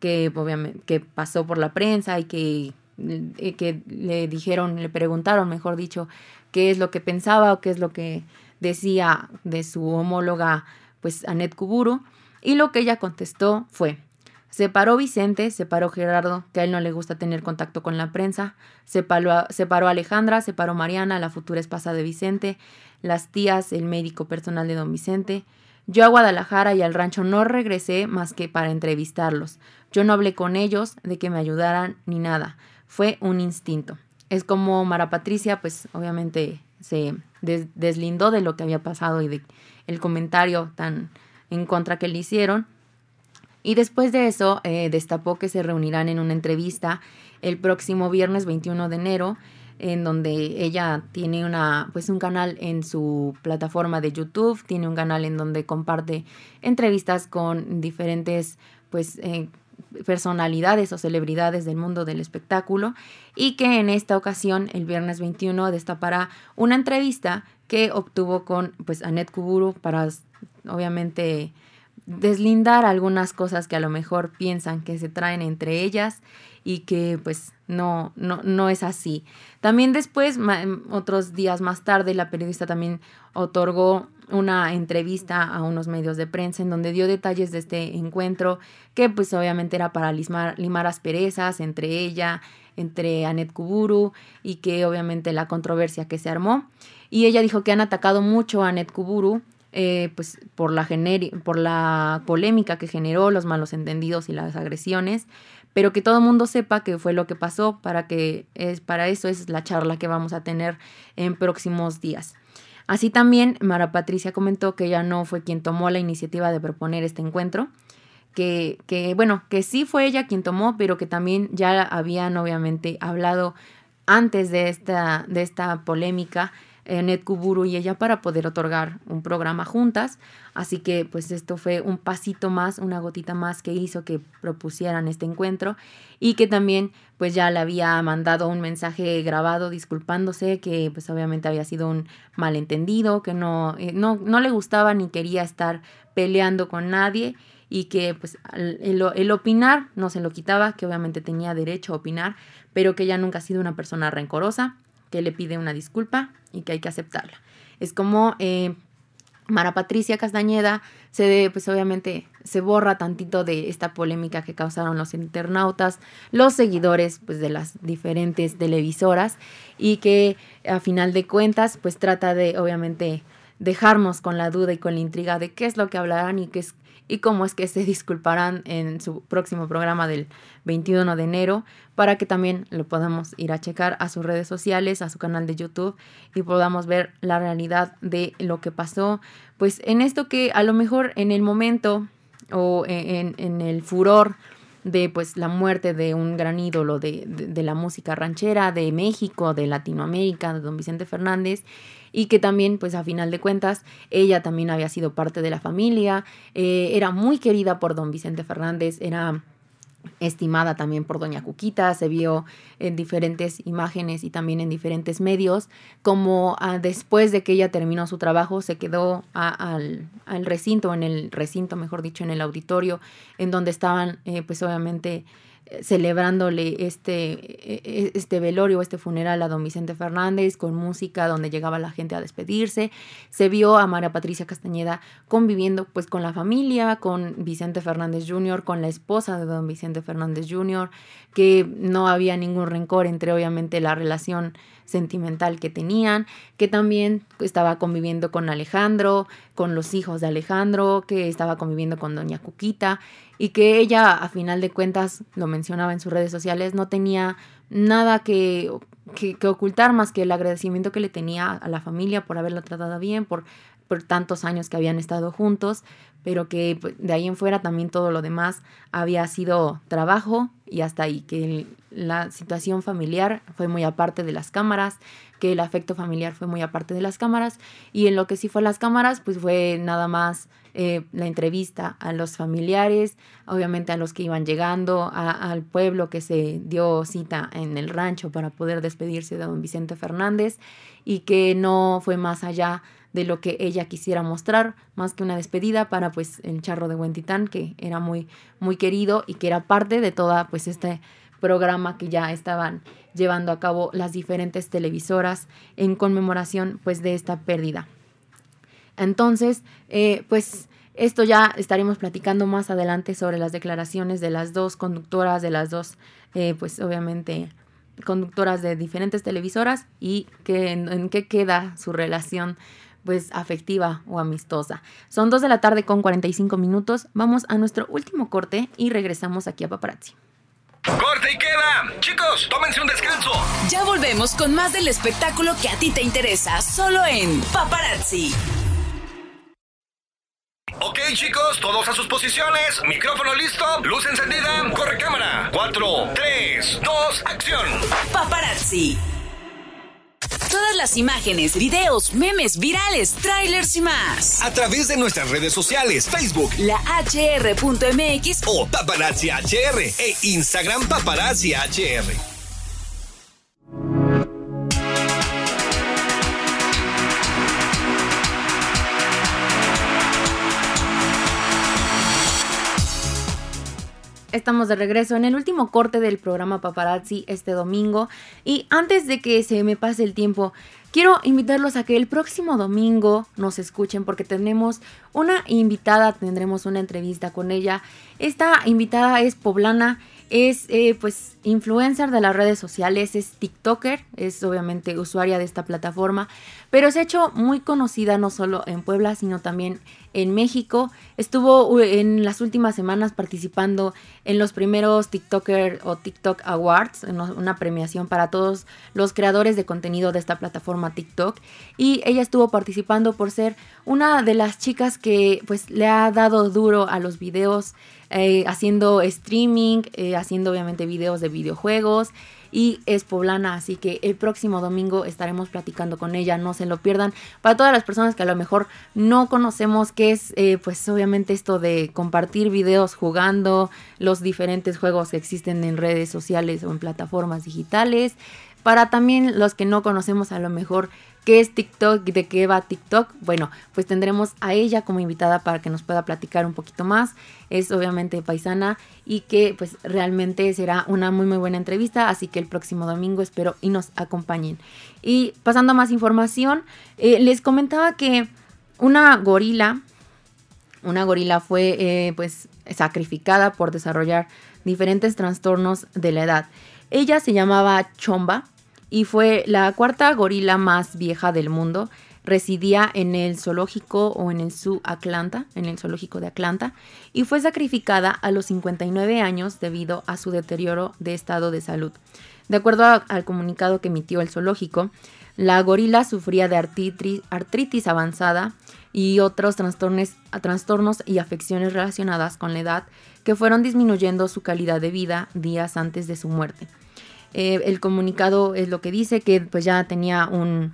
[SPEAKER 3] que obviamente que pasó por la prensa y que, eh, que le dijeron, le preguntaron, mejor dicho, qué es lo que pensaba o qué es lo que decía de su homóloga, pues Anet Kuburu, y lo que ella contestó fue, se paró Vicente, se paró Gerardo, que a él no le gusta tener contacto con la prensa, se paró, a- se paró Alejandra, se paró Mariana, la futura esposa de Vicente, las tías, el médico personal de don Vicente. Yo a Guadalajara y al rancho no regresé más que para entrevistarlos. Yo no hablé con ellos de que me ayudaran ni nada. Fue un instinto. Es como Mara Patricia, pues obviamente se des- deslindó de lo que había pasado y de el comentario tan en contra que le hicieron. Y después de eso, eh, destapó que se reunirán en una entrevista el próximo viernes 21 de enero, en donde ella tiene una, pues un canal en su plataforma de YouTube, tiene un canal en donde comparte entrevistas con diferentes, pues, eh, personalidades o celebridades del mundo del espectáculo y que en esta ocasión, el viernes 21, destapará una entrevista que obtuvo con, pues, Anet Kuburu para, obviamente, deslindar algunas cosas que a lo mejor piensan que se traen entre ellas y que pues no, no, no es así. También después, otros días más tarde, la periodista también otorgó una entrevista a unos medios de prensa en donde dio detalles de este encuentro que pues obviamente era para limar, limar asperezas entre ella, entre Anet Kuburu y que obviamente la controversia que se armó. Y ella dijo que han atacado mucho a Anet Kuburu eh, pues por la, por la polémica que generó, los malos entendidos y las agresiones, pero que todo el mundo sepa que fue lo que pasó para que es para eso es la charla que vamos a tener en próximos días. Así también Mara Patricia comentó que ella no fue quien tomó la iniciativa de proponer este encuentro, que, que bueno, que sí fue ella quien tomó, pero que también ya habían obviamente hablado antes de esta, de esta polémica eh, Net Kuburu y ella para poder otorgar un programa juntas. Así que pues esto fue un pasito más, una gotita más que hizo que propusieran este encuentro y que también pues ya le había mandado un mensaje grabado disculpándose que pues obviamente había sido un malentendido, que no, eh, no, no le gustaba ni quería estar peleando con nadie y que pues el, el opinar no se lo quitaba, que obviamente tenía derecho a opinar, pero que ella nunca ha sido una persona rencorosa, que le pide una disculpa y que hay que aceptarla. Es como eh, Mara Patricia Castañeda se pues obviamente se borra tantito de esta polémica que causaron los internautas, los seguidores pues de las diferentes televisoras y que a final de cuentas pues trata de obviamente dejarnos con la duda y con la intriga de qué es lo que hablarán y qué es y cómo es que se disculparán en su próximo programa del 21 de enero para que también lo podamos ir a checar a sus redes sociales, a su canal de YouTube y podamos ver la realidad de lo que pasó, pues en esto que a lo mejor en el momento o en, en el furor de pues la muerte de un gran ídolo de, de, la música ranchera de México, de Latinoamérica, de don Vicente Fernández, y que también pues a final de cuentas ella también había sido parte de la familia, eh, era muy querida por don Vicente Fernández, era estimada también por Doña Cuquita, se vio en diferentes imágenes y también en diferentes medios, como ah, después de que ella terminó su trabajo se quedó al, al recinto, en el recinto, mejor dicho, en el auditorio, en donde estaban eh, pues obviamente celebrándole este, eh, eh, este velorio, este funeral a don Vicente Fernández con música donde llegaba la gente a despedirse. Se vio a María Patricia Castañeda conviviendo pues con la familia, con Vicente Fernández Jr., con la esposa de don Vicente Fernández Jr., que no había ningún rencor entre obviamente la relación sentimental que tenían, que también estaba conviviendo con Alejandro, con los hijos de Alejandro, que estaba conviviendo con doña Cuquita y que ella a final de cuentas, lo mencionaba en sus redes sociales, no tenía nada que, que, ocultar más que el agradecimiento que le tenía a la familia por haberla tratado bien, por, por tantos años que habían estado juntos, pero que pues, de ahí en fuera también todo lo demás había sido trabajo y hasta ahí, que la situación familiar fue muy aparte de las cámaras, que el afecto familiar fue muy aparte de las cámaras y en lo que sí fue las cámaras, pues fue nada más eh, la entrevista a los familiares, obviamente a los que iban llegando, al pueblo que se dio cita en el rancho para poder despedirse de don Vicente Fernández y que no fue más allá de lo que ella quisiera mostrar, más que una despedida para pues el charro de Huentitán, que era muy, muy querido y que era parte de toda pues este programa que ya estaban llevando a cabo las diferentes televisoras en conmemoración pues de esta pérdida. Entonces, eh, pues esto ya estaremos platicando más adelante sobre las declaraciones de las dos conductoras, de las dos, eh, pues obviamente conductoras de diferentes televisoras y que, en, en qué queda su relación pues afectiva o amistosa. Son 2 de la tarde con 45 minutos. Vamos a nuestro último corte y regresamos aquí a Paparazzi.
[SPEAKER 1] ¡Corte y queda! Chicos, tómense un descanso.
[SPEAKER 2] Ya volvemos con más del espectáculo que a ti te interesa, solo en Paparazzi.
[SPEAKER 1] Ok, chicos, todos a sus posiciones. Micrófono listo, luz encendida, corre cámara. 4, 3, 2, acción.
[SPEAKER 2] Paparazzi. Todas las imágenes, videos, memes virales, trailers y más.
[SPEAKER 1] A través de nuestras redes sociales, Facebook
[SPEAKER 2] La HR.mx
[SPEAKER 1] o Paparazzi HR e Instagram Paparazzi HR.
[SPEAKER 3] Estamos de regreso en el último corte del programa Paparazzi este domingo y antes de que se me pase el tiempo, quiero invitarlos a que el próximo domingo nos escuchen porque tenemos una invitada, tendremos una entrevista con ella. Esta invitada es poblana, es eh, pues influencer de las redes sociales, es TikToker, es obviamente usuaria de esta plataforma, pero se ha hecho muy conocida no solo en Puebla, sino también en México. Estuvo en las últimas semanas participando en los primeros TikToker o TikTok Awards, una premiación para todos los creadores de contenido de esta plataforma TikTok. Y ella estuvo participando por ser una de las chicas que pues le ha dado duro a los videos, eh, haciendo streaming, eh, haciendo obviamente videos de videojuegos y es poblana, así que el próximo domingo estaremos platicando con ella, no se lo pierdan. Para todas las personas que a lo mejor no conocemos qué es, eh, pues obviamente esto de compartir videos jugando, los diferentes juegos que existen en redes sociales o en plataformas digitales. Para también los que no conocemos a lo mejor qué es TikTok, de qué va TikTok, bueno, pues tendremos a ella como invitada para que nos pueda platicar un poquito más. Es obviamente paisana y que pues realmente será una muy muy buena entrevista, así que el próximo domingo espero y nos acompañen. Y pasando a más información, eh, les comentaba que una gorila, una gorila fue eh, pues sacrificada por desarrollar diferentes trastornos de la edad. Ella se llamaba Chomba y fue la cuarta gorila más vieja del mundo. Residía en el zoológico o en el Zoo Atlanta, en el zoológico de Atlanta, y fue sacrificada a los 59 años debido a su deterioro de estado de salud. De acuerdo al comunicado que emitió el zoológico, la gorila sufría de artritis avanzada y otros trastornos y afecciones relacionadas con la edad que fueron disminuyendo su calidad de vida días antes de su muerte. Eh, el comunicado es lo que dice que pues ya tenía un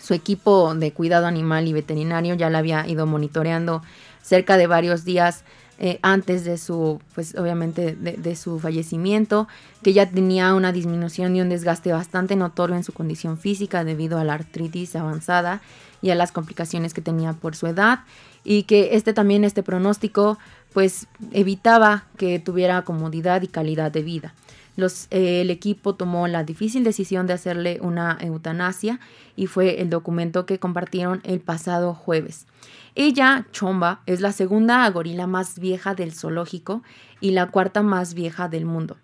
[SPEAKER 3] su equipo de cuidado animal y veterinario ya la había ido monitoreando cerca de varios días eh, antes de su, pues obviamente de, de su fallecimiento, que ya tenía una disminución y un desgaste bastante notorio en su condición física debido a la artritis avanzada y a las complicaciones que tenía por su edad y que este también este pronóstico pues evitaba que tuviera comodidad y calidad de vida. Los, eh, el equipo tomó la difícil decisión de hacerle una eutanasia y fue el documento que compartieron el pasado jueves. Ella, Chomba, es la segunda gorila más vieja del zoológico y la cuarta más vieja del mundo.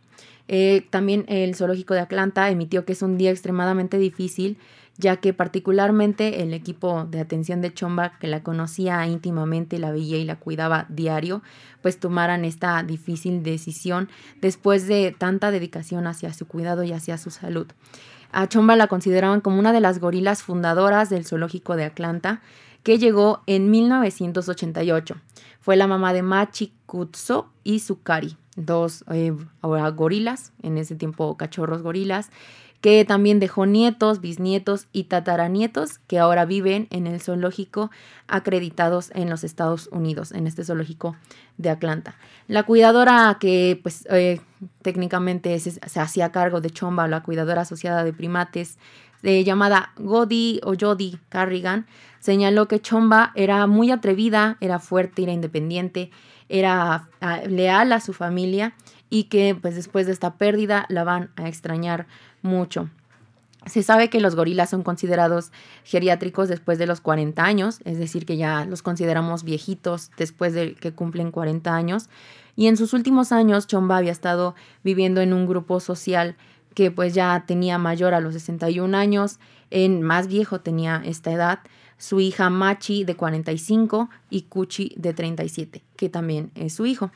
[SPEAKER 3] Eh, también el zoológico de Atlanta emitió que es un día extremadamente difícil ya que particularmente el equipo de atención de Chomba, que la conocía íntimamente, la veía y la cuidaba diario, pues tomaran esta difícil decisión después de tanta dedicación hacia su cuidado y hacia su salud. A Chomba la consideraban como una de las gorilas fundadoras del zoológico de Atlanta, que llegó en 1988. Fue la mamá de Machi Kutso y Sukari, dos eh, gorilas, en ese tiempo cachorros gorilas, que también dejó nietos, bisnietos y tataranietos que ahora viven en el zoológico acreditados en los Estados Unidos, en este zoológico de Atlanta. La cuidadora que pues eh, técnicamente se, hacía cargo de Chomba, la cuidadora asociada de primates, eh, llamada Godi o Jody Carrigan, señaló que Chomba era muy atrevida, era fuerte, era independiente, era a, leal a su familia y que pues después de esta pérdida la van a extrañar mucho. Se sabe que los gorilas son considerados geriátricos después de los 40 años, es decir, que ya los consideramos viejitos después de que cumplen 40 años. Y en sus últimos años, Chomba había estado viviendo en un grupo social que pues ya tenía mayor a los 61 años, en más viejo tenía esta edad, su hija Machi de 45 y Kuchi de 37, que también es su hijo.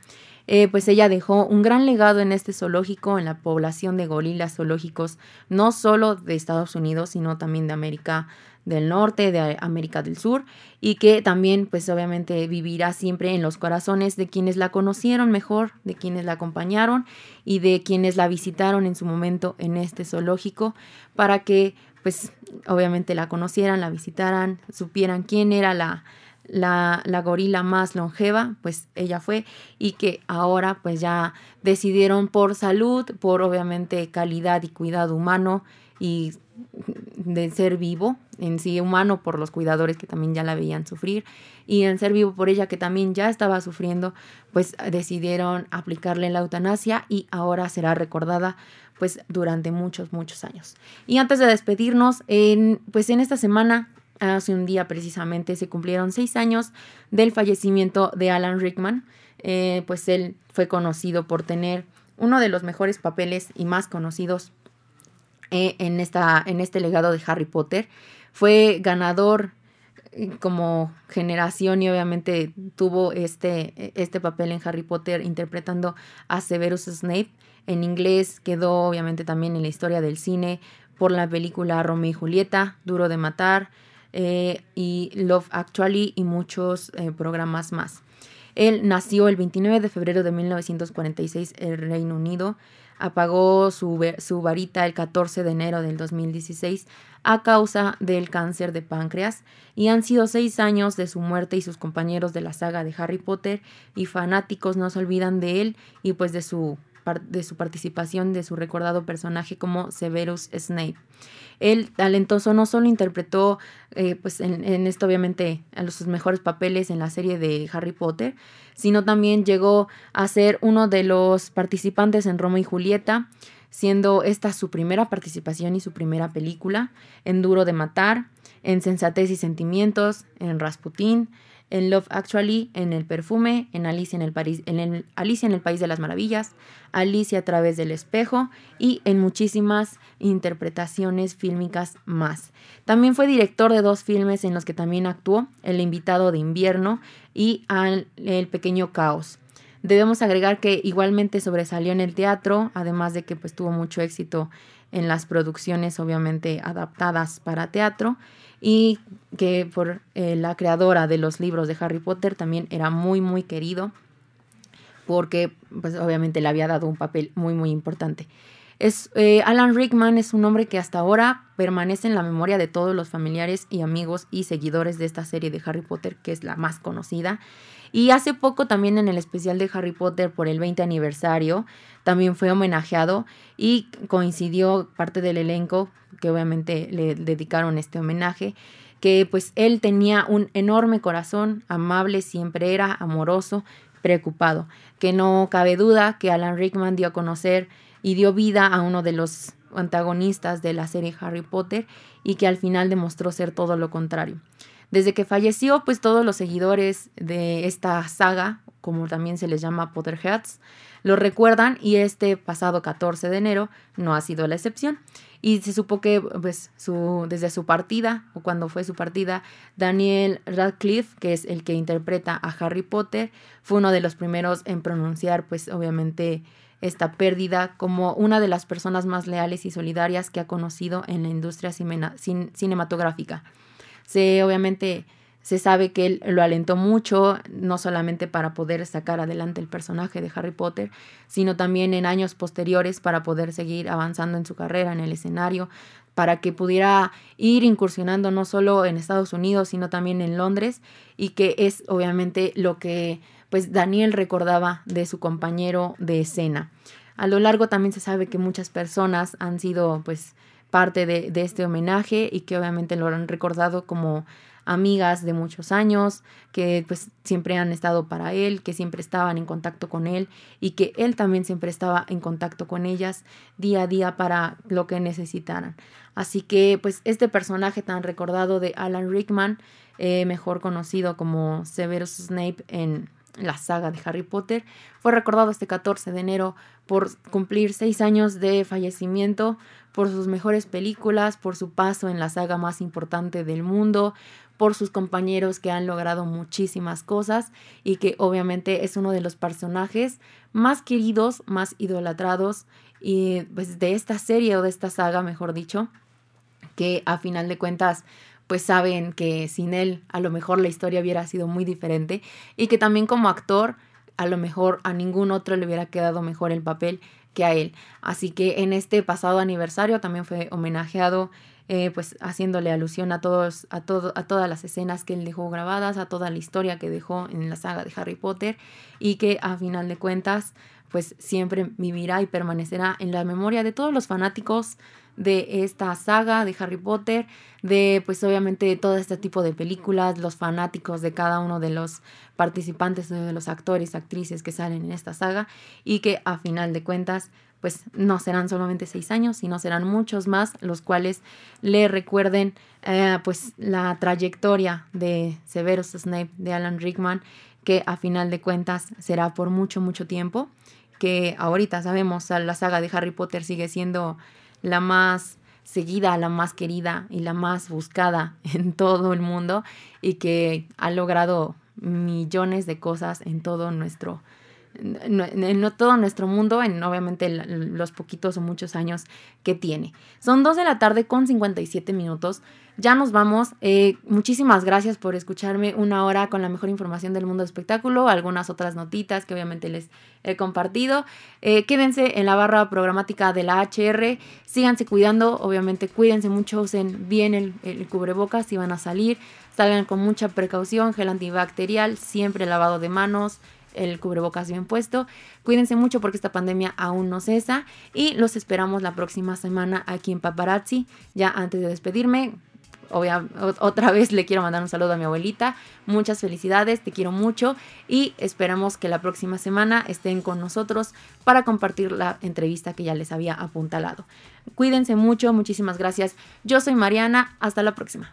[SPEAKER 3] Eh, pues ella dejó un gran legado en este zoológico, en la población de gorilas zoológicos, no solo de Estados Unidos, sino también de América del Norte, de América del Sur, y que también, pues obviamente, vivirá siempre en los corazones de quienes la conocieron mejor, de quienes la acompañaron y de quienes la visitaron en su momento en este zoológico, para que, pues, obviamente la conocieran, la visitaran, supieran quién era la, la, la, gorila más longeva, pues ella fue, y que ahora pues ya decidieron por salud, por obviamente calidad y cuidado humano y de ser vivo en sí humano por los cuidadores que también ya la veían sufrir y en ser vivo por ella que también ya estaba sufriendo pues decidieron aplicarle la eutanasia y ahora será recordada pues durante muchos muchos años. Y antes de despedirnos pues en esta semana hace un día precisamente se cumplieron seis años del fallecimiento de Alan Rickman eh, pues él fue conocido por tener uno de los mejores papeles y más conocidos eh, en, esta, en este legado de Harry Potter. Fue ganador eh, como generación y obviamente tuvo este, este papel en Harry Potter interpretando a Severus Snape. En inglés quedó obviamente también en la historia del cine por la película Romeo y Julieta, Duro de Matar eh, y Love Actually y muchos eh, programas más. Él nació el 29 de febrero de 1946 en Reino Unido apagó su, su varita el 14 de enero del 2016 a causa del cáncer de páncreas y han sido seis años de su muerte y sus compañeros de la saga de Harry Potter y fanáticos no se olvidan de él y pues de su, de su participación de su recordado personaje como Severus Snape. El talentoso no solo interpretó eh, pues en, en, esto obviamente a los, sus mejores papeles en la serie de Harry Potter, sino también llegó a ser uno de los participantes en Roma y Julieta, siendo esta su primera participación y su primera película, en Duro de Matar, en Sensatez y Sentimientos, en Rasputín, en Love Actually, en El Perfume, en Alicia en el, en Alicia en el País de las Maravillas, Alicia a través del espejo y en muchísimas interpretaciones fílmicas más. También fue director de dos filmes en los que también actuó, El invitado de invierno y El pequeño caos. Debemos agregar que igualmente sobresalió en el teatro, además de que pues tuvo mucho éxito en las producciones obviamente adaptadas para teatro y que por eh, la creadora de los libros de Harry Potter también era muy muy querido porque pues obviamente le había dado un papel muy muy importante. Es, eh, Alan Rickman es un hombre que hasta ahora permanece en la memoria de todos los familiares y amigos y seguidores de esta serie de Harry Potter, que es la más conocida. Y hace poco también en el especial de Harry Potter por el 20 aniversario, también fue homenajeado y coincidió parte del elenco que obviamente le dedicaron este homenaje, que pues él tenía un enorme corazón, amable, siempre era amoroso, preocupado, que no cabe duda que Alan Rickman dio a conocer y dio vida a uno de los antagonistas de la serie Harry Potter y que al final demostró ser todo lo contrario. Desde que falleció, pues todos los seguidores de esta saga, como también se les llama Potterheads, lo recuerdan y este pasado 14 de enero no ha sido la excepción. Y se supo que pues, desde su partida, o cuando fue su partida, Daniel Radcliffe, que es el que interpreta a Harry Potter, fue uno de los primeros en pronunciar, pues obviamente, esta pérdida como una de las personas más leales y solidarias que ha conocido en la industria cinematográfica. Se obviamente se sabe que él lo alentó mucho, no solamente para poder sacar adelante el personaje de Harry Potter, sino también en años posteriores para poder seguir avanzando en su carrera en el escenario, para que pudiera ir incursionando no solo en Estados Unidos, sino también en Londres, y que es obviamente lo que pues Daniel recordaba de su compañero de escena. A lo largo también se sabe que muchas personas han sido pues parte de, este homenaje y que obviamente lo han recordado como amigas de muchos años, que pues siempre han estado para él, que siempre estaban en contacto con él y que él también siempre estaba en contacto con ellas día a día para lo que necesitaran. Así que pues este personaje tan recordado de Alan Rickman, eh, mejor conocido como Severus Snape en la saga de Harry Potter, fue recordado este 14 de enero por cumplir seis años de fallecimiento, por sus mejores películas, por su paso en la saga más importante del mundo, por sus compañeros que han logrado muchísimas cosas y que obviamente es uno de los personajes más queridos, más idolatrados y pues de esta serie o de esta saga, mejor dicho, que a final de cuentas pues saben que sin él a lo mejor la historia hubiera sido muy diferente y que también como actor a lo mejor a ningún otro le hubiera quedado mejor el papel que a él. Así que en este pasado aniversario también fue homenajeado, eh, pues haciéndole alusión a todos, a todo, a todas las escenas que él dejó grabadas, a toda la historia que dejó en la saga de Harry Potter y que a final de cuentas, pues siempre vivirá y permanecerá en la memoria de todos los fanáticos de esta saga de Harry Potter, de pues obviamente todo este tipo de películas, los fanáticos de cada uno de los participantes, de los actores, actrices que salen en esta saga y que a final de cuentas pues no serán solamente seis años, sino serán muchos más los cuales le recuerden eh, pues la trayectoria de Severus Snape, de Alan Rickman, que a final de cuentas será por mucho, mucho tiempo, que ahorita sabemos la saga de Harry Potter sigue siendo la más seguida, la más querida y la más buscada en todo el mundo y que ha logrado millones de cosas en todo nuestro en, todo nuestro mundo, en obviamente los poquitos o muchos años que tiene. Son 2 de la tarde con 57 minutos. Ya nos vamos. Eh, muchísimas gracias por escucharme una hora con la mejor información del mundo del espectáculo, algunas otras notitas que obviamente les he compartido. Eh, quédense en la barra programática de la HR, síganse cuidando, obviamente cuídense mucho, usen bien el, el cubrebocas si van a salir, salgan con mucha precaución, gel antibacterial, siempre lavado de manos el cubrebocas bien puesto. Cuídense mucho porque esta pandemia aún no cesa y los esperamos la próxima semana aquí en Paparazzi. Ya antes de despedirme, otra vez le quiero mandar un saludo a mi abuelita. Muchas felicidades, te quiero mucho y esperamos que la próxima semana estén con nosotros para compartir la entrevista que ya les había apuntalado. Cuídense mucho, muchísimas gracias. Yo soy Mariana, hasta la próxima.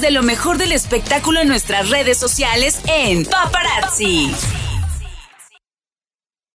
[SPEAKER 2] De lo mejor del espectáculo en nuestras redes sociales en Paparazzi.